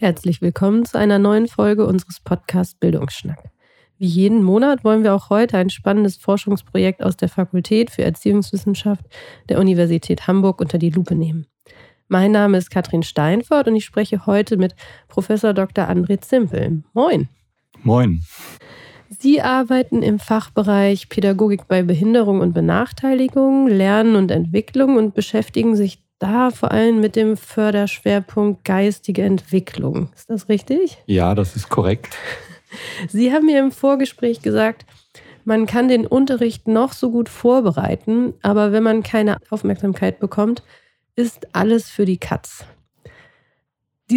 Herzlich willkommen zu einer neuen Folge unseres Podcasts Bildungsschnack. Wie jeden Monat wollen wir auch heute ein spannendes Forschungsprojekt aus der Fakultät für Erziehungswissenschaft der Universität Hamburg unter die Lupe nehmen. Mein Name ist Katrin Steinfort und ich spreche heute mit Professor Dr. André Zimpel. Moin. Moin. Sie arbeiten im Fachbereich Pädagogik bei Behinderung und Benachteiligung, Lernen und Entwicklung und beschäftigen sich da vor allem mit dem Förderschwerpunkt geistige Entwicklung. Ist das richtig? Ja, das ist korrekt. Sie haben mir im Vorgespräch gesagt, man kann den Unterricht noch so gut vorbereiten, aber wenn man keine Aufmerksamkeit bekommt, ist alles für die Katz.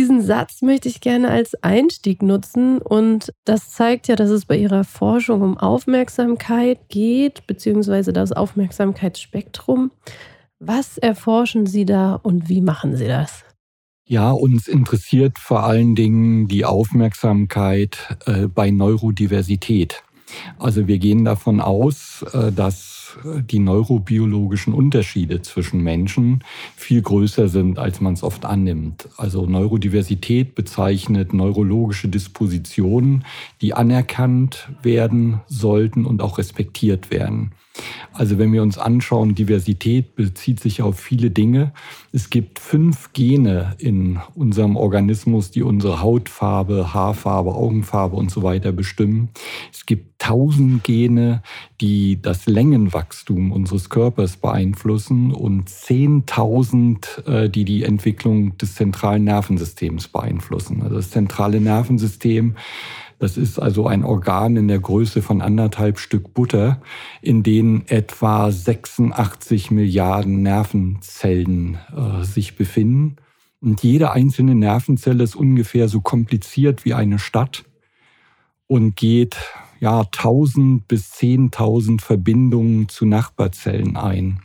Diesen Satz möchte ich gerne als Einstieg nutzen und das zeigt ja, dass es bei Ihrer Forschung um Aufmerksamkeit geht, beziehungsweise das Aufmerksamkeitsspektrum. Was erforschen Sie da und wie machen Sie das? Ja, uns interessiert vor allen Dingen die Aufmerksamkeit äh, bei Neurodiversität. Also wir gehen davon aus, äh, dass die neurobiologischen Unterschiede zwischen Menschen viel größer sind, als man es oft annimmt. Also Neurodiversität bezeichnet neurologische Dispositionen, die anerkannt werden sollten und auch respektiert werden. Also wenn wir uns anschauen, Diversität bezieht sich auf viele Dinge. Es gibt fünf Gene in unserem Organismus, die unsere Hautfarbe, Haarfarbe, Augenfarbe und so weiter bestimmen. Es gibt tausend Gene, die das Längenwachstum unseres Körpers beeinflussen und zehntausend, äh, die die Entwicklung des zentralen Nervensystems beeinflussen. Also das zentrale Nervensystem das ist also ein Organ in der Größe von anderthalb Stück Butter, in denen etwa 86 Milliarden Nervenzellen äh, sich befinden. Und jede einzelne Nervenzelle ist ungefähr so kompliziert wie eine Stadt und geht ja 1000 bis 10.000 Verbindungen zu Nachbarzellen ein.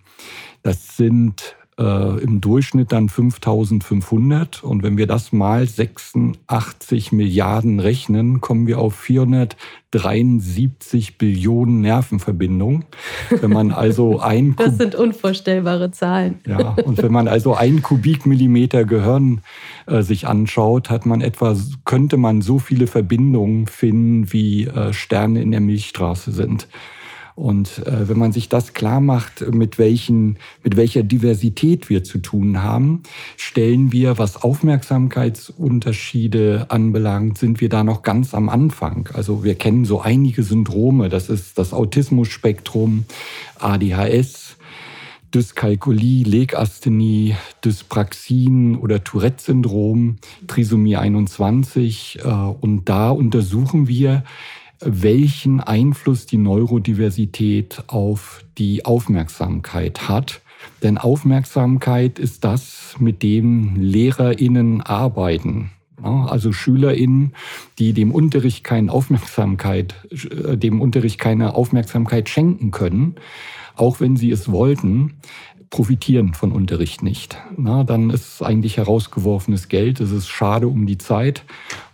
Das sind äh, im Durchschnitt dann 5500. Und wenn wir das mal 86 Milliarden rechnen, kommen wir auf 473 Billionen Nervenverbindungen. Wenn man also ein das sind unvorstellbare Zahlen. Ja, und wenn man also ein Kubikmillimeter Gehirn äh, sich anschaut, hat man etwa, könnte man so viele Verbindungen finden, wie äh, Sterne in der Milchstraße sind. Und äh, wenn man sich das klar macht, mit, welchen, mit welcher Diversität wir zu tun haben, stellen wir, was Aufmerksamkeitsunterschiede anbelangt, sind wir da noch ganz am Anfang. Also wir kennen so einige Syndrome. Das ist das Autismus-Spektrum, ADHS, Dyskalkulie, Legasthenie, Dyspraxien oder Tourette-Syndrom, Trisomie 21. Äh, und da untersuchen wir, welchen Einfluss die Neurodiversität auf die Aufmerksamkeit hat. Denn Aufmerksamkeit ist das, mit dem Lehrerinnen arbeiten. Also SchülerInnen, die dem Unterricht keine Aufmerksamkeit, äh, dem Unterricht keine Aufmerksamkeit schenken können, auch wenn sie es wollten, profitieren von Unterricht nicht. Na, dann ist es eigentlich herausgeworfenes Geld, es ist schade um die Zeit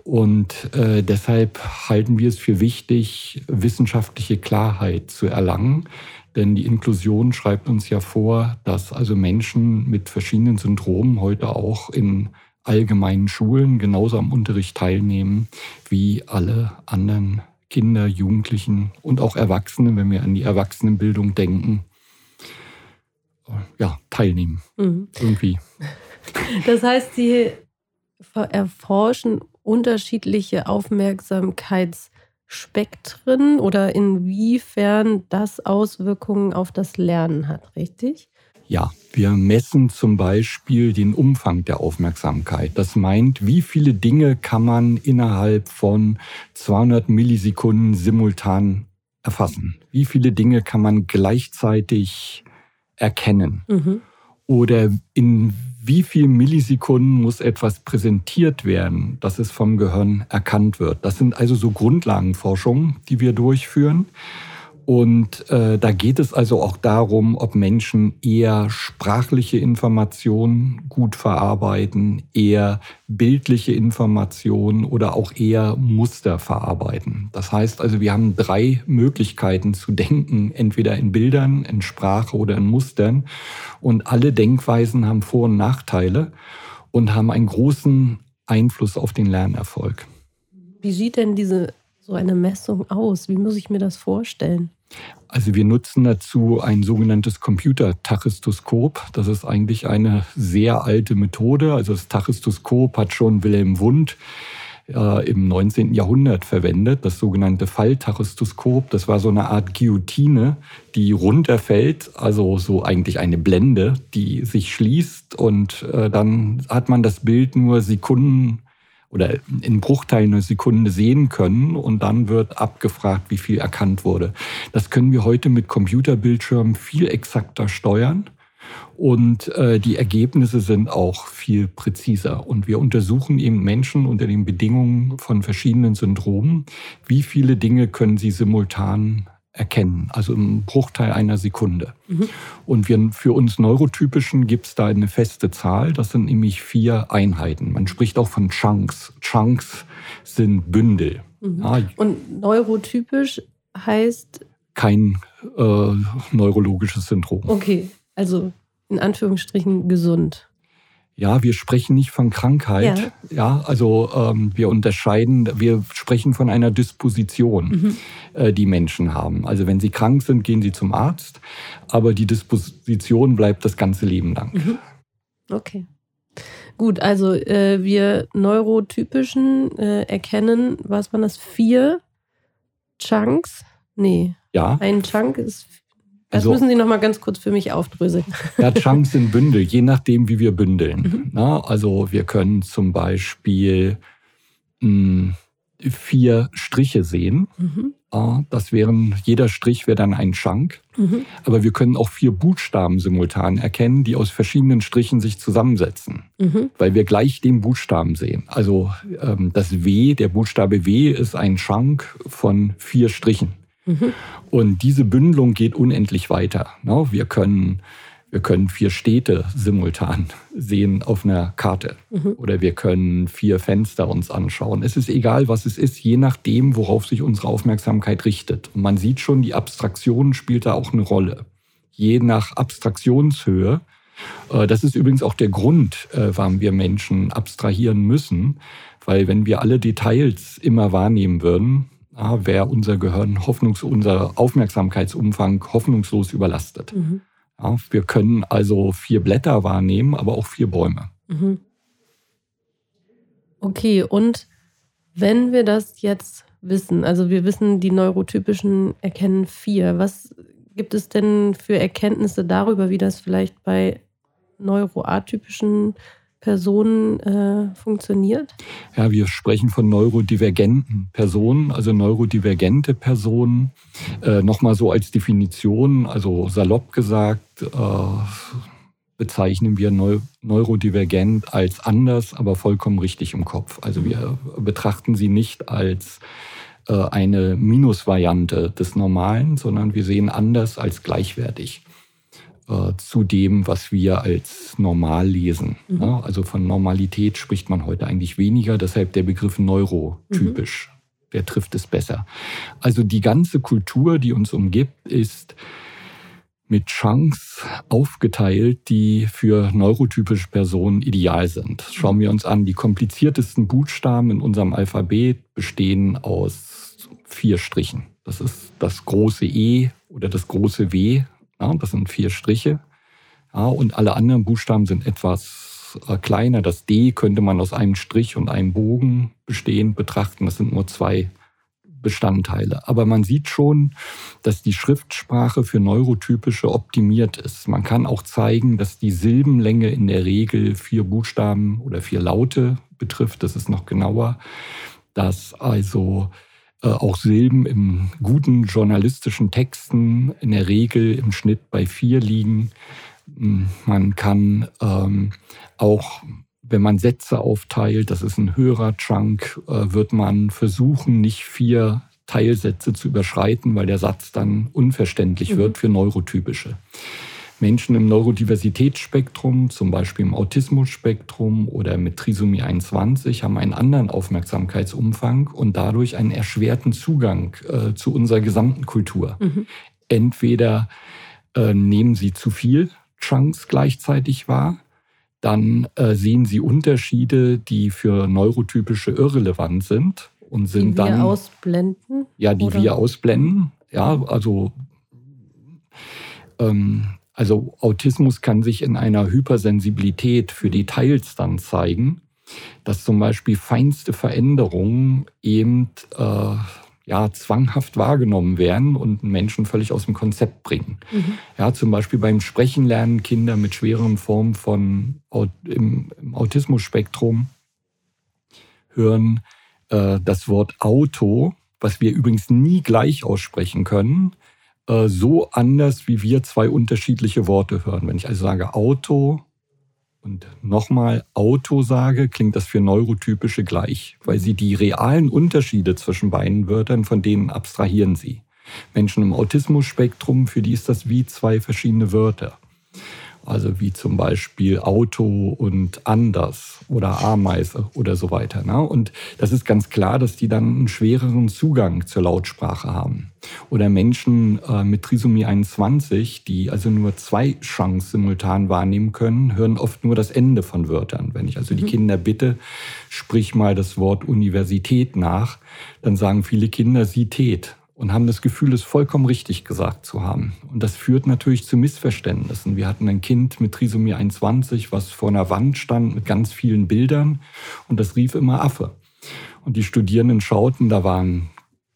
und äh, deshalb halten wir es für wichtig, wissenschaftliche Klarheit zu erlangen. Denn die Inklusion schreibt uns ja vor, dass also Menschen mit verschiedenen Syndromen heute auch in allgemeinen Schulen genauso am Unterricht teilnehmen wie alle anderen Kinder, Jugendlichen und auch Erwachsene, wenn wir an die Erwachsenenbildung denken, ja, teilnehmen. Mhm. Irgendwie. Das heißt, Sie erforschen unterschiedliche Aufmerksamkeitsspektren oder inwiefern das Auswirkungen auf das Lernen hat, richtig? Ja, wir messen zum Beispiel den Umfang der Aufmerksamkeit. Das meint, wie viele Dinge kann man innerhalb von 200 Millisekunden simultan erfassen? Wie viele Dinge kann man gleichzeitig erkennen? Mhm. Oder in wie viel Millisekunden muss etwas präsentiert werden, dass es vom Gehirn erkannt wird. Das sind also so Grundlagenforschungen, die wir durchführen. Und äh, da geht es also auch darum, ob Menschen eher sprachliche Informationen gut verarbeiten, eher bildliche Informationen oder auch eher Muster verarbeiten. Das heißt also, wir haben drei Möglichkeiten zu denken, entweder in Bildern, in Sprache oder in Mustern. Und alle Denkweisen haben Vor- und Nachteile und haben einen großen Einfluss auf den Lernerfolg. Wie sieht denn diese so eine Messung aus? Wie muss ich mir das vorstellen? Also wir nutzen dazu ein sogenanntes Computertachistoskop. Das ist eigentlich eine sehr alte Methode. Also das Tachistoskop hat schon Wilhelm Wundt äh, im 19. Jahrhundert verwendet, das sogenannte Falltachistoskop. Das war so eine Art Guillotine, die runterfällt, also so eigentlich eine Blende, die sich schließt und äh, dann hat man das Bild nur Sekunden oder in Bruchteilen einer Sekunde sehen können und dann wird abgefragt, wie viel erkannt wurde. Das können wir heute mit Computerbildschirmen viel exakter steuern. Und äh, die Ergebnisse sind auch viel präziser. Und wir untersuchen eben Menschen unter den Bedingungen von verschiedenen Syndromen, wie viele Dinge können sie simultan erkennen, also im Bruchteil einer Sekunde. Mhm. Und wir, für uns Neurotypischen gibt es da eine feste Zahl, das sind nämlich vier Einheiten. Man spricht auch von Chunks. Chunks sind Bündel. Mhm. Ja. Und neurotypisch heißt? Kein äh, neurologisches Syndrom. Okay, also in Anführungsstrichen gesund. Ja, wir sprechen nicht von Krankheit. Ja, ja also ähm, wir unterscheiden, wir sprechen von einer Disposition, mhm. äh, die Menschen haben. Also wenn sie krank sind, gehen sie zum Arzt, aber die Disposition bleibt das ganze Leben lang. Mhm. Okay. Gut, also äh, wir Neurotypischen äh, erkennen, was waren das? Vier Chunks? Nee. Ja. Ein Chunk ist das also, müssen Sie noch mal ganz kurz für mich aufdröseln. Ja, Chunks sind Bündel, je nachdem, wie wir bündeln. Mhm. Na, also wir können zum Beispiel mh, hm, vier Striche sehen. Mhm. Das wären, jeder Strich wäre dann ein Chunk. Mhm. Aber wir können auch vier Buchstaben simultan erkennen, die aus verschiedenen Strichen sich zusammensetzen, mhm. weil wir gleich den Buchstaben sehen. Also ähm, das W, der Buchstabe W ist ein Chunk von vier Strichen. Mhm. Und diese Bündelung geht unendlich weiter. Ne? Wir können, wir können vier Städte simultan sehen auf einer Karte. Mhm. Oder wir können vier Fenster uns anschauen. Es ist egal, was es ist, je nachdem, worauf sich unsere Aufmerksamkeit richtet. Und man sieht schon, die Abstraktion spielt da auch eine Rolle. Je nach Abstraktionshöhe äh, das ist übrigens auch der Grund, äh, warum wir Menschen abstrahieren müssen, weil wenn wir alle Details immer wahrnehmen würden, ja, wäre unser Gehirn hoffnungs unser Aufmerksamkeitsumfang hoffnungslos überlastet. Mhm. Ja, wir können also vier Blätter wahrnehmen, aber auch vier Bäume. Mhm. Okay, und wenn wir das jetzt wissen, also wir wissen, die Neurotypischen erkennen vier, was gibt es denn für Erkenntnisse darüber, wie das vielleicht bei neuroatypischen Personen äh, funktioniert? Ja, wir sprechen von neurodivergenten Personen, also neurodivergente Personen. Äh, Nochmal so als Definition, also salopp gesagt, äh, bezeichnen wir Neu neurodivergent als anders, aber vollkommen richtig im Kopf. Also wir betrachten sie nicht als äh, eine Minusvariante des Normalen, sondern wir sehen anders als gleichwertig äh, zu dem, was wir als normal lesen. Mhm. Ja, also von Normalität spricht man heute eigentlich weniger, deshalb der Begriff neurotypisch, mhm. der trifft es besser. Also die ganze Kultur, die uns umgibt, ist mit Chunks aufgeteilt, die für neurotypische Personen ideal sind. Schauen wir uns an, die kompliziertesten Buchstaben in unserem Alphabet bestehen aus vier Strichen. Das ist das große E oder das große W das sind vier Striche. Und alle anderen Buchstaben sind etwas äh, kleiner. Das D könnte man aus einem Strich und einem Bogen bestehend betrachten. Das sind nur zwei Bestandteile. Aber man sieht schon, dass die Schriftsprache für Neurotypische optimiert ist. Man kann auch zeigen, dass die Silbenlänge in der Regel vier Buchstaben oder vier Laute betrifft. Das ist noch genauer. Dass also auch Silben im guten journalistischen Texten in der Regel im Schnitt bei vier liegen. Hm, man kann ähm, auch, wenn man Sätze aufteilt, das ist ein höherer Chunk, äh, wird man versuchen, nicht vier Teilsätze zu überschreiten, weil der Satz dann unverständlich mhm. wird für neurotypische. Menschen im Neurodiversitätsspektrum, zum Beispiel im Autismusspektrum oder mit Trisomie 21, haben einen anderen Aufmerksamkeitsumfang und dadurch einen erschwerten Zugang äh, zu unserer gesamten Kultur. Mhm. Entweder äh, nehmen sie zu viel Chunks gleichzeitig wahr, dann äh, sehen sie Unterschiede, die für neurotypische irrelevant sind und sind die wir dann ausblenden. Ja, die oder? wir ausblenden. Ja, also ähm, also Autismus kann sich in einer Hypersensibilität für Details dann zeigen, dass zum Beispiel feinste Veränderungen eben äh, ja, zwanghaft wahrgenommen werden und Menschen völlig aus dem Konzept bringen. Mhm. Ja, zum Beispiel beim Sprechen lernen Kinder mit schweren Formen von im, im Autismus-Spektrum hören äh, das Wort Auto, was wir übrigens nie gleich aussprechen können, äh, so anders, wie wir zwei unterschiedliche Worte hören. Wenn ich also sage Auto und nochmal Auto sage, klingt das für Neurotypische gleich, weil sie die realen Unterschiede zwischen beiden Wörtern, von denen abstrahieren sie. Menschen im Autismus-Spektrum, für die ist das wie zwei verschiedene Wörter. Also wie zum Beispiel Auto und anders oder Ameise oder so weiter. Ne? Und das ist ganz klar, dass die dann einen schwereren Zugang zur Lautsprache haben. Oder Menschen äh, mit Trisomie 21, die also nur zwei Chunks simultan wahrnehmen können, hören oft nur das Ende von Wörtern. Wenn ich also die mhm. Kinder bitte, sprich mal das Wort Universität nach, dann sagen viele Kinder Sität und haben das Gefühl, es vollkommen richtig gesagt zu haben. Und das führt natürlich zu Missverständnissen. Wir hatten ein Kind mit Trisomie 21, was vor einer Wand stand mit ganz vielen Bildern und das rief immer Affe. Und die Studierenden schauten, da waren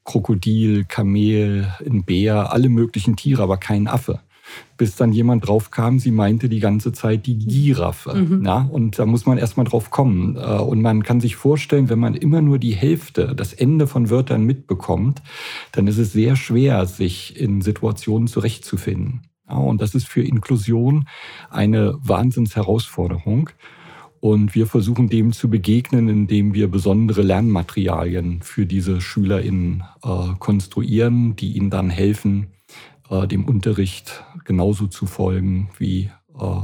Krokodil, Kamel, ein Bär, alle möglichen Tiere, aber kein Affe bis dann jemand drauf kam, sie meinte die ganze Zeit die Giraffe. Mhm. Ja, und da muss man erstmal drauf kommen. Äh, und man kann sich vorstellen, wenn man immer nur die Hälfte, das Ende von Wörtern mitbekommt, dann ist es sehr schwer, sich in Situationen zurechtzufinden. Ja, und das ist für Inklusion eine Wahnsinnsherausforderung. Und wir versuchen dem zu begegnen, indem wir besondere Lernmaterialien für diese SchülerInnen äh, konstruieren, die ihnen dann helfen, äh, dem Unterricht genauso zu folgen wie äh,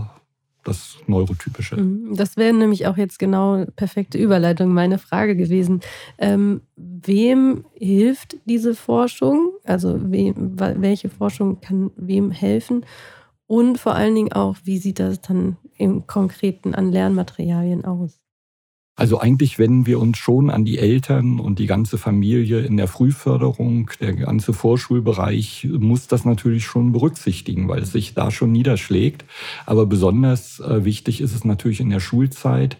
das Neurotypische. Mhm. Das wäre nämlich auch jetzt genau perfekte Überleitung meine Frage gewesen. Ähm, wem hilft diese Forschung? Also wem, welche Forschung kann wem helfen? Und vor allen Dingen auch, wie sieht das dann im Konkreten an Lernmaterialien aus? Also eigentlich wenden wir uns schon an die Eltern und die ganze Familie in der Frühförderung. Der ganze Vorschulbereich muss das natürlich schon berücksichtigen, weil es sich da schon niederschlägt. Aber besonders äh, wichtig ist es natürlich in der Schulzeit,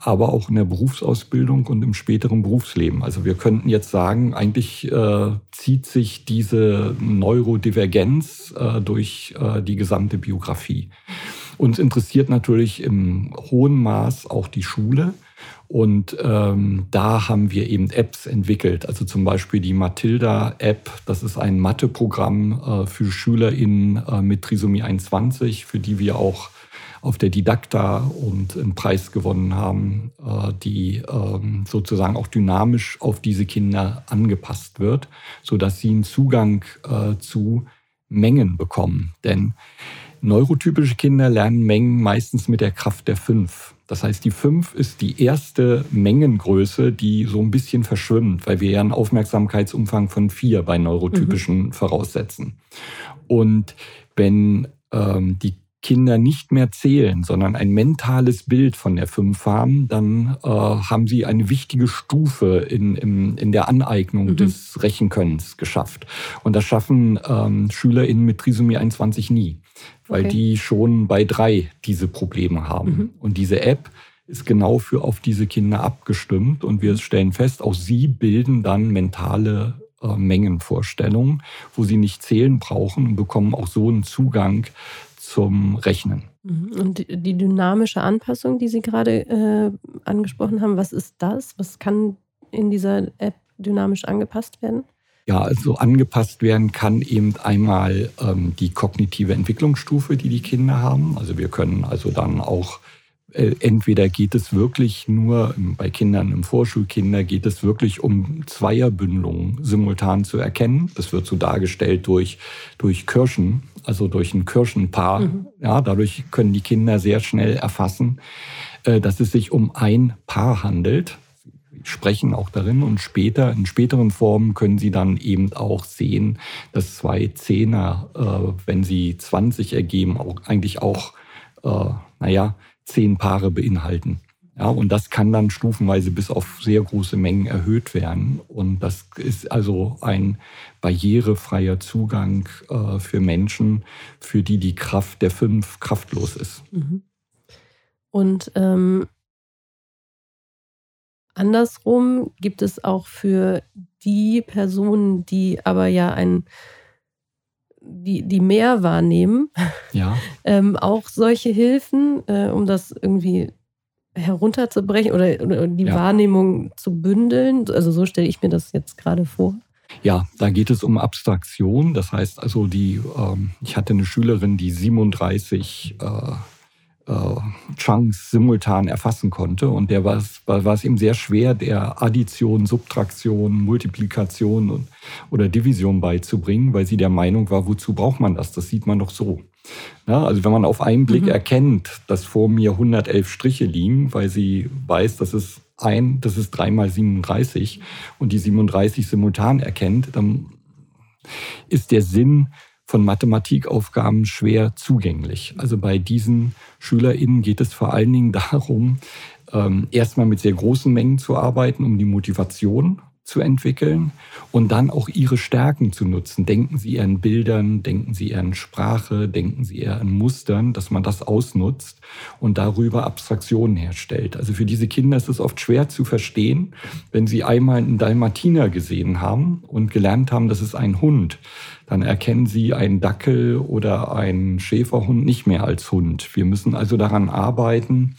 aber auch in der Berufsausbildung und im späteren Berufsleben. Also wir könnten jetzt sagen, eigentlich äh, zieht sich diese Neurodivergenz äh, durch äh, die gesamte Biografie. Uns interessiert natürlich im hohen Maß auch die Schule. Und ähm, da haben wir eben Apps entwickelt. Also zum Beispiel die Matilda-App. Das ist ein Matheprogramm äh, für SchülerInnen äh, mit Trisomie 21, für die wir auch auf der Didakta und einen Preis gewonnen haben, äh, die ähm, sozusagen auch dynamisch auf diese Kinder angepasst wird, sodass sie einen Zugang äh, zu Mengen bekommen. Denn neurotypische Kinder lernen Mengen meistens mit der Kraft der fünf. Das heißt, die 5 ist die erste Mengengröße, die so ein bisschen verschwimmt, weil wir ja einen Aufmerksamkeitsumfang von 4 bei neurotypischen mhm. voraussetzen. Und wenn ähm, die Kinder nicht mehr zählen, sondern ein mentales Bild von der 5 haben, dann äh, haben sie eine wichtige Stufe in, in, in der Aneignung mhm. des Rechenkönnens geschafft. Und das schaffen ähm, SchülerInnen mit Trisomie 21 nie weil okay. die schon bei drei diese Probleme haben. Mhm. Und diese App ist genau für auf diese Kinder abgestimmt und wir stellen fest, auch sie bilden dann mentale äh, Mengenvorstellungen, wo sie nicht zählen brauchen und bekommen auch so einen Zugang zum Rechnen. Mhm. Und die dynamische Anpassung, die Sie gerade äh, angesprochen haben, was ist das? Was kann in dieser App dynamisch angepasst werden? Ja, also angepasst werden kann eben einmal ähm, die kognitive Entwicklungsstufe, die die Kinder haben. Also wir können also dann auch entweder geht es wirklich nur bei Kindern im Vorschulkinder geht es wirklich um Zweierbündelungen simultan zu erkennen. Das wird so dargestellt durch, durch Kirschen, also durch ein Kirschenpaar. Mhm. Ja, dadurch können die Kinder sehr schnell erfassen, äh, dass es sich um ein Paar handelt sprechen auch darin und später, in späteren Formen können Sie dann eben auch sehen, dass zwei Zehner, äh, wenn sie 20 ergeben, auch eigentlich auch, äh, naja, zehn Paare beinhalten. Ja, und das kann dann stufenweise bis auf sehr große Mengen erhöht werden. Und das ist also ein barrierefreier Zugang äh, für Menschen, für die die Kraft der fünf kraftlos ist. Mhm. Und ähm, andersrum gibt es auch für die Personen, die aber ja ein die, die mehr wahrnehmen, ja. ähm, auch solche Hilfen, äh, um das irgendwie herunterzubrechen oder, oder die ja. Wahrnehmung zu bündeln. Also so stelle ich mir das jetzt gerade vor. Ja, da geht es um Abstraktion. Das heißt also, die, ähm, ich hatte eine Schülerin, die 37 äh, Chunks simultan erfassen konnte. Und der war es, war, war es ihm sehr schwer, der Addition, Subtraktion, Multiplikation und, oder Division beizubringen, weil sie der Meinung war, wozu braucht man das? Das sieht man doch so. Ja, also wenn man auf einen Blick mhm. erkennt, dass vor mir 111 Striche liegen, weil sie weiß, dass es ein, das ist 3 mal 37 und die 37 simultan erkennt, dann ist der Sinn von Mathematikaufgaben schwer zugänglich. Also bei diesen SchülerInnen geht es vor allen Dingen darum, ähm, erstmal mit sehr großen Mengen zu arbeiten, um die Motivation zu entwickeln und dann auch ihre Stärken zu nutzen. Denken Sie an Bildern, denken Sie an Sprache, denken Sie eher an Mustern, dass man das ausnutzt und darüber Abstraktionen herstellt. Also für diese Kinder ist es oft schwer zu verstehen, wenn sie einmal einen Dalmatiner gesehen haben und gelernt haben, das ist ein Hund, dann erkennen sie einen Dackel oder einen Schäferhund nicht mehr als Hund. Wir müssen also daran arbeiten,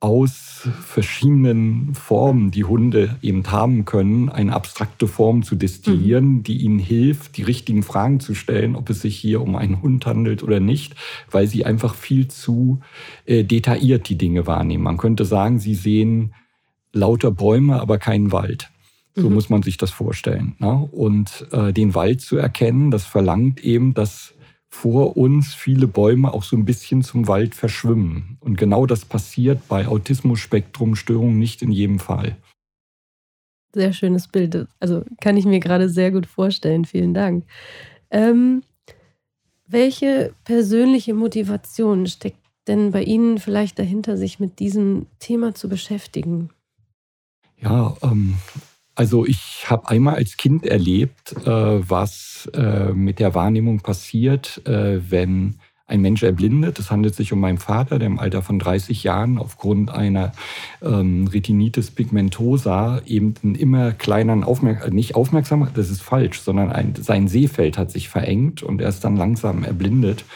aus verschiedenen Formen, die Hunde eben haben können, eine abstrakte Form zu destillieren, mhm. die ihnen hilft, die richtigen Fragen zu stellen, ob es sich hier um einen Hund handelt oder nicht, weil sie einfach viel zu äh, detailliert die Dinge wahrnehmen. Man könnte sagen, sie sehen lauter Bäume, aber keinen Wald. So mhm. muss man sich das vorstellen. Ne? Und äh, den Wald zu erkennen, das verlangt eben, dass vor uns viele Bäume auch so ein bisschen zum Wald verschwimmen. Und genau das passiert bei Autismus-Spektrum-Störungen nicht in jedem Fall. Sehr schönes Bild. Also kann ich mir gerade sehr gut vorstellen. Vielen Dank. Ähm, welche persönliche Motivation steckt denn bei Ihnen vielleicht dahinter, sich mit diesem Thema zu beschäftigen? Ja, ähm, also ich habe einmal als Kind erlebt, äh, was äh, mit der Wahrnehmung passiert, äh, wenn ein Mensch erblindet. Es handelt sich um meinen Vater, der im Alter von 30 Jahren aufgrund einer ähm, Retinitis pigmentosa eben einen immer kleineren Aufmerksamkeit, nicht Aufmerksamkeit, das ist falsch, sondern ein, sein Sehfeld hat sich verengt und er ist dann langsam erblindet.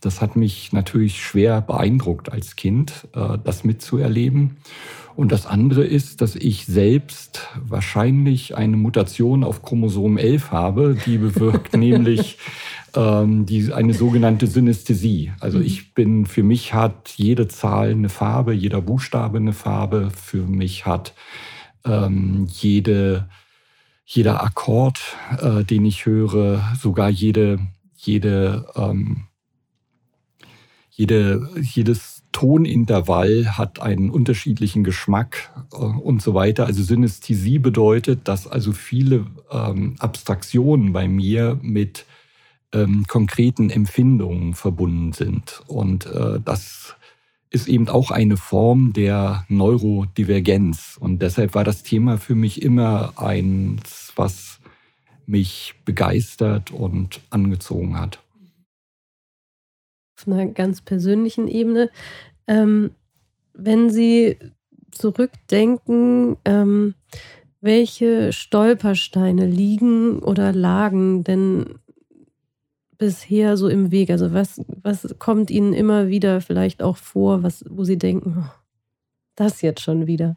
Das hat mich natürlich schwer beeindruckt als Kind, das mitzuerleben. Und das andere ist, dass ich selbst wahrscheinlich eine Mutation auf Chromosom 11 habe, die bewirkt nämlich ähm, die, eine sogenannte Synästhesie. Also mhm. ich bin, für mich hat jede Zahl eine Farbe, jeder Buchstabe eine Farbe. Für mich hat ähm, jede, jeder Akkord, äh, den ich höre, sogar jede, jede, ähm, jede, jedes Tonintervall hat einen unterschiedlichen Geschmack äh, und so weiter. Also Synästhesie bedeutet, dass also viele ähm, Abstraktionen bei mir mit ähm, konkreten Empfindungen verbunden sind. Und äh, das ist eben auch eine Form der Neurodivergenz. Und deshalb war das Thema für mich immer eins, was mich begeistert und angezogen hat auf einer ganz persönlichen Ebene. Ähm, wenn Sie zurückdenken, ähm, welche Stolpersteine liegen oder lagen denn bisher so im Weg? Also was, was kommt Ihnen immer wieder vielleicht auch vor, was, wo Sie denken, oh, das jetzt schon wieder?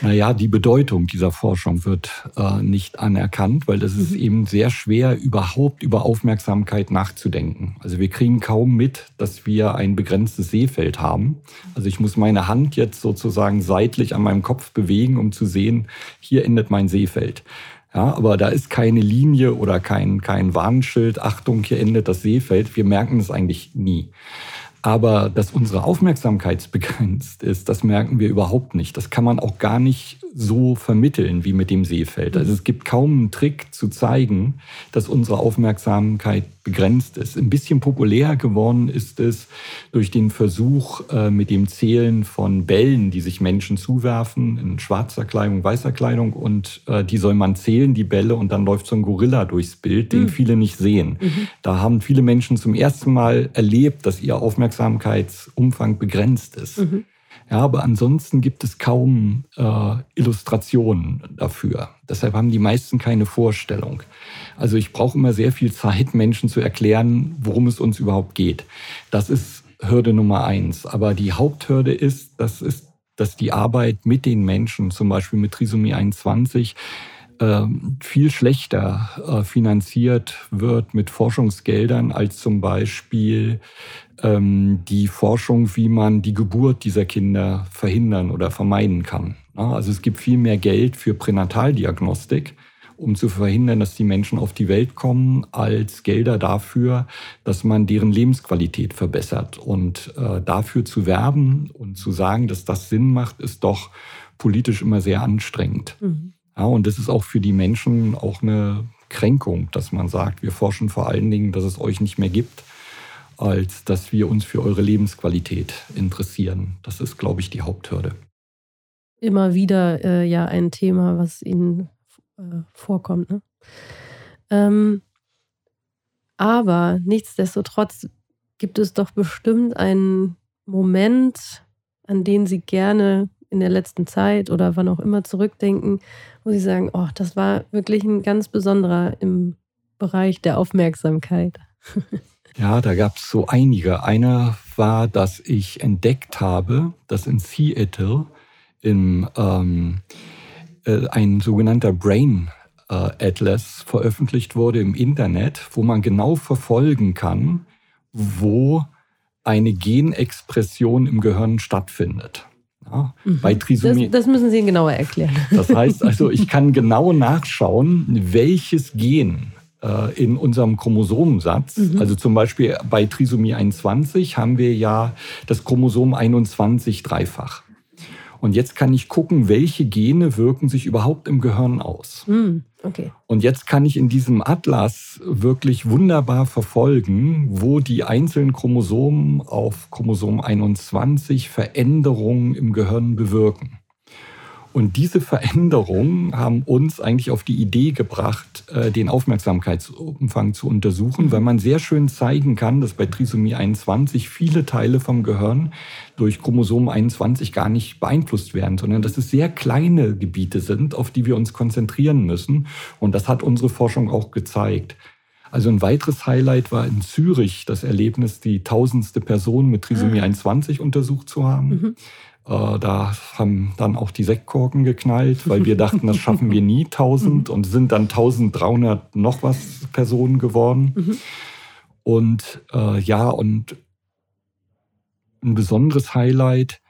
naja, die Bedeutung dieser Forschung wird äh, nicht anerkannt, weil das ist mhm. eben sehr schwer, überhaupt über Aufmerksamkeit nachzudenken. Also wir kriegen kaum mit, dass wir ein begrenztes Sehfeld haben. Also ich muss meine Hand jetzt sozusagen seitlich an meinem Kopf bewegen, um zu sehen, hier endet mein Sehfeld. Ja, aber da ist keine Linie oder kein, kein Warnschild, Achtung, hier endet das Seefeld. Wir merken es eigentlich nie. Aber dass unsere Aufmerksamkeit begrenzt ist, das merken wir überhaupt nicht. Das kann man auch gar nicht so vermitteln wie mit dem Seefeld. Also es gibt kaum einen Trick zu zeigen, dass unsere Aufmerksamkeit begrenzt ist. Ein bisschen populär geworden ist es durch den Versuch äh, mit dem Zählen von Bällen, die sich Menschen zuwerfen, in schwarzer Kleidung, weißer Kleidung. Und äh, die soll man zählen, die Bälle, und dann läuft so ein Gorilla durchs Bild, den mhm. viele nicht sehen. Mhm. Da haben viele Menschen zum ersten Mal erlebt, dass ihr Aufmerksamkeitsumfang begrenzt ist. Mhm. Ja, aber ansonsten gibt es kaum äh, Illustrationen dafür. Deshalb haben die meisten keine Vorstellung. Also ich brauche immer sehr viel Zeit, Menschen zu erklären, worum es uns überhaupt geht. Das ist Hürde Nummer eins. Aber die Haupthürde ist, das ist, dass die Arbeit mit den Menschen, zum Beispiel mit Trisomie 21, ähm, viel schlechter äh, finanziert wird mit Forschungsgeldern als zum Beispiel ähm, die Forschung, wie man die Geburt dieser Kinder verhindern oder vermeiden kann. Also es gibt viel mehr Geld für Pränataldiagnostik, um zu verhindern, dass die Menschen auf die Welt kommen, als Gelder dafür, dass man deren Lebensqualität verbessert. Und äh, dafür zu werben und zu sagen, dass das Sinn macht, ist doch politisch immer sehr anstrengend. Mhm. Ja, und das ist auch für die Menschen auch eine Kränkung, dass man sagt, wir forschen vor allen Dingen, dass es euch nicht mehr gibt, als dass wir uns für eure Lebensqualität interessieren. Das ist, glaube ich, die Haupthürde. Immer wieder äh, ja ein Thema, was Ihnen äh, vorkommt. Ne? Ähm, aber nichtsdestotrotz gibt es doch bestimmt einen Moment, an den Sie gerne in der letzten Zeit oder wann auch immer zurückdenken, wo Sie sagen, oh, das war wirklich ein ganz besonderer im Bereich der Aufmerksamkeit. Ja, da gab es so einige. Einer war, dass ich entdeckt habe, dass in Seattle in, ähm, äh, ein sogenannter Brain äh, Atlas veröffentlicht wurde im Internet, wo man genau verfolgen kann, wo eine Genexpression im Gehirn stattfindet. Ja, mhm. Bei Trisomie. Das, das, müssen Sie genauer erklären. Das heißt also, ich kann genau nachschauen, welches Gen äh, in unserem Chromosomensatz. Mhm. Also zum Beispiel bei Trisomie 21 haben wir ja das Chromosom 21 dreifach. Und jetzt kann ich gucken, welche Gene wirken sich überhaupt im Gehirn aus. Mhm. Okay. Und jetzt kann ich in diesem Atlas wirklich wunderbar verfolgen, wo die einzelnen Chromosomen auf Chromosom 21 Veränderungen im Gehirn bewirken. Und diese Veränderungen haben uns eigentlich auf die Idee gebracht, äh, den Aufmerksamkeitsumfang zu untersuchen, weil man sehr schön zeigen kann, dass bei Trisomie 21 viele Teile vom Gehirn durch Chromosom 21 gar nicht beeinflusst werden, sondern dass es sehr kleine Gebiete sind, auf die wir uns konzentrieren müssen. Und das hat unsere Forschung auch gezeigt. Also ein weiteres Highlight war in Zürich das Erlebnis, die tausendste Person mit Trisomie 21 ah. untersucht zu haben. Mhm. Äh, da haben dann auch die Sektkorken geknallt, weil wir dachten, das schaffen wir nie 1000 mhm. und sind dann 1300 noch was Personen geworden. Mhm. Und äh, ja, und ein besonderes Highlight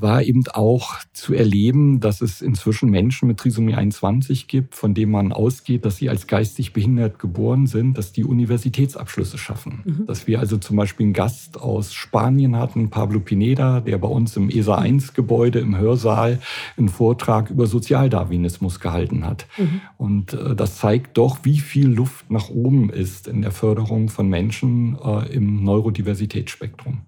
war eben auch zu erleben, dass es inzwischen Menschen mit Trisomie 21 gibt, von denen man ausgeht, dass sie als geistig behindert geboren sind, dass die Universitätsabschlüsse schaffen. Mhm. Dass wir also zum Beispiel einen Gast aus Spanien hatten, Pablo Pineda, der bei uns im ESA 1 Gebäude im Hörsaal einen Vortrag über Sozialdarwinismus gehalten hat. Mhm. Und äh, das zeigt doch, wie viel Luft nach oben ist in der Förderung von Menschen äh, im Neurodiversitätsspektrum.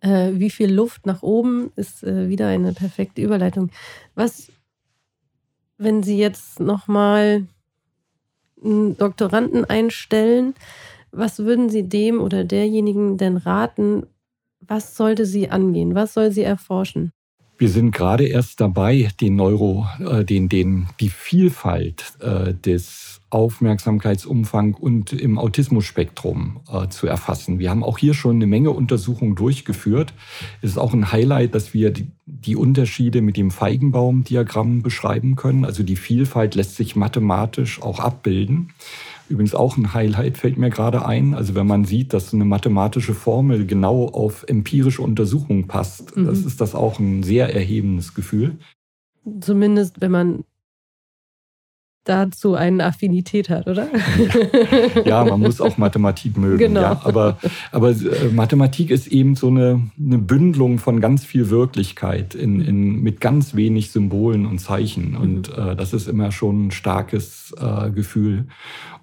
Äh, wie viel Luft nach oben ist äh, wieder eine perfekte Überleitung. Was, wenn Sie jetzt nochmal einen Doktoranden einstellen, was würden Sie dem oder derjenigen denn raten? Was sollte sie angehen? Was soll sie erforschen? Wir sind gerade erst dabei, den Neuro, äh, den, den, die Vielfalt äh, des Aufmerksamkeitsumfang und im Autismusspektrum äh, zu erfassen. Wir haben auch hier schon eine Menge Untersuchungen durchgeführt. Es ist auch ein Highlight, dass wir die, die Unterschiede mit dem Feigenbaum-Diagramm beschreiben können. Also die Vielfalt lässt sich mathematisch auch abbilden. Übrigens auch ein Highlight fällt mir gerade ein. Also wenn man sieht, dass eine mathematische Formel genau auf empirische Untersuchungen passt, mhm. das ist das auch ein sehr erhebendes Gefühl. Zumindest wenn man dazu eine Affinität hat, oder? ja, man muss auch Mathematik mögen. Genau. Ja. Aber, aber äh, Mathematik ist eben so eine, eine Bündelung von ganz viel Wirklichkeit in, in, mit ganz wenig Symbolen und Zeichen. Und mhm. äh, das ist immer schon ein starkes äh, Gefühl.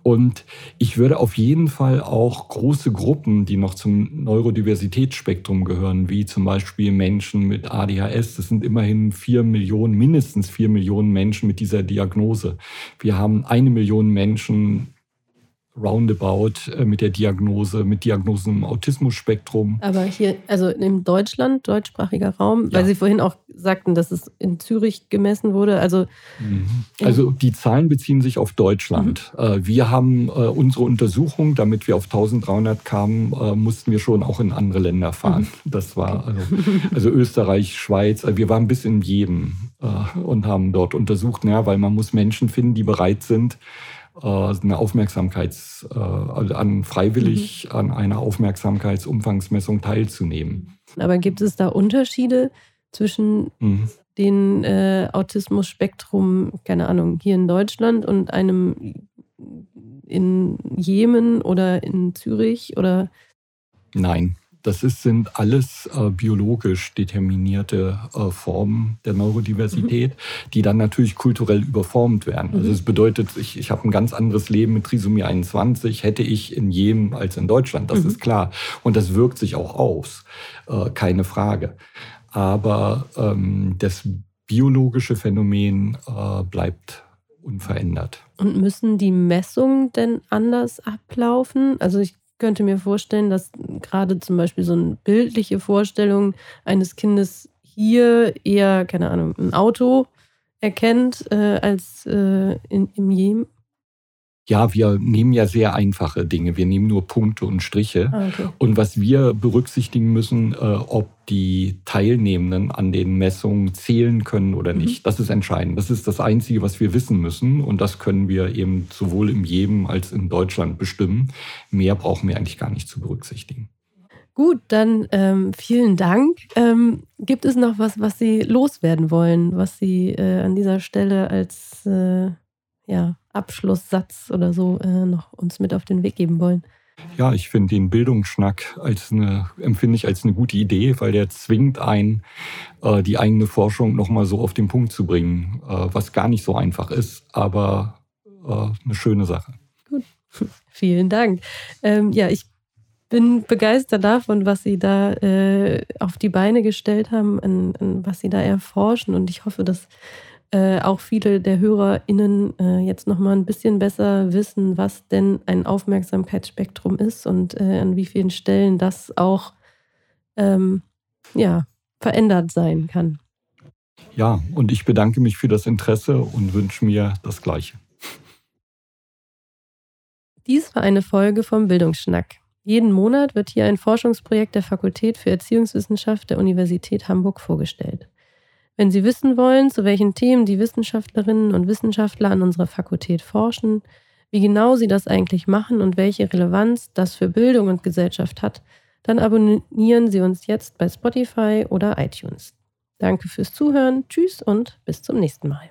Und ich würde auf jeden Fall auch große Gruppen, die noch zum Neurodiversitätsspektrum gehören, wie zum Beispiel Menschen mit ADHS, das sind immerhin vier Millionen, mindestens vier Millionen Menschen mit dieser Diagnose. Wir haben eine Million Menschen roundabout äh, mit der Diagnose, mit Diagnosen im Autismus-Spektrum. Aber hier, also in Deutschland, deutschsprachiger Raum, ja. weil Sie vorhin auch sagten, dass es in Zürich gemessen wurde. Also, mhm. also die Zahlen beziehen sich auf Deutschland. Mhm. Äh, wir haben äh, unsere Untersuchung, damit wir auf 1300 kamen, mussten wir schon auch in andere Länder fahren. Mhm. Das war also, also, Österreich, Schweiz. Wir waren bis in jedem und haben dort untersucht, ja, weil man muss Menschen finden, die bereit sind, äh, eine Aufmerksamkeits, äh, also an freiwillig mhm. an einer Aufmerksamkeitsumfangsmessung teilzunehmen. Aber gibt es da Unterschiede zwischen mhm. den äh, Autismus-Spektrum, keine Ahnung, hier in Deutschland und einem in Jemen oder in Zürich oder? Nein, das ist, sind alles äh, biologisch determinierte äh, Formen der Neurodiversität, mhm. die dann natürlich kulturell überformt werden. Also mhm. Es bedeutet, ich, ich habe ein ganz anderes Leben mit Trisomie 21, hätte ich in Jemen als in Deutschland, das mhm. ist klar. Und das wirkt sich auch aus, äh, keine Frage. Aber ähm, das biologische Phänomen äh, bleibt unverändert. Und müssen die Messungen denn anders ablaufen? Also ich könnte mir vorstellen, dass gerade zum Beispiel so eine bildliche Vorstellung eines Kindes hier eher, keine Ahnung, ein Auto erkennt äh, als äh, in, im Jemen ja, wir nehmen ja sehr einfache Dinge. Wir nehmen nur Punkte und Striche. Ah, okay. Und was wir berücksichtigen müssen, äh, ob die Teilnehmenden an den Messungen zählen können oder mhm. nicht, mhm. das ist entscheidend. Das ist das Einzige, was wir wissen müssen. Und das können wir eben sowohl im Jemen als in Deutschland bestimmen. Mehr brauchen wir eigentlich gar nicht zu berücksichtigen. Gut, dann ähm, vielen Dank. Ähm, gibt es noch was, was Sie loswerden wollen, was Sie äh, an dieser Stelle als äh, ja, Abschlusssatz oder so äh, noch uns mit auf den Weg geben wollen? Ja, ich finde den Bildungsschnack als eine, empfinde ich als eine gute Idee, weil der zwingt ein, äh, die eigene Forschung nochmal so auf den Punkt zu bringen, äh, was gar nicht so einfach ist, aber äh, eine schöne Sache. Gut, vielen Dank. Ähm, ja, ich bin begeistert davon, was Sie da äh, auf die Beine gestellt haben, an, an was Sie da erforschen und ich hoffe, dass äh, auch viele der HörerInnen äh, jetzt nochmal ein bisschen besser wissen, was denn ein Aufmerksamkeitsspektrum ist und äh, an wie vielen Stellen das auch ähm, ja, verändert sein kann. Ja, und ich bedanke mich für das Interesse und wünsche mir das Gleiche. Dies war eine Folge vom Bildungsschnack. Jeden Monat wird hier ein Forschungsprojekt der Fakultät für Erziehungswissenschaft der Universität Hamburg vorgestellt. Wenn Sie wissen wollen, zu welchen Themen die Wissenschaftlerinnen und Wissenschaftler an unserer Fakultät forschen, wie genau sie das eigentlich machen und welche Relevanz das für Bildung und Gesellschaft hat, dann abonnieren Sie uns jetzt bei Spotify oder iTunes. Danke fürs Zuhören, tschüss und bis zum nächsten Mal.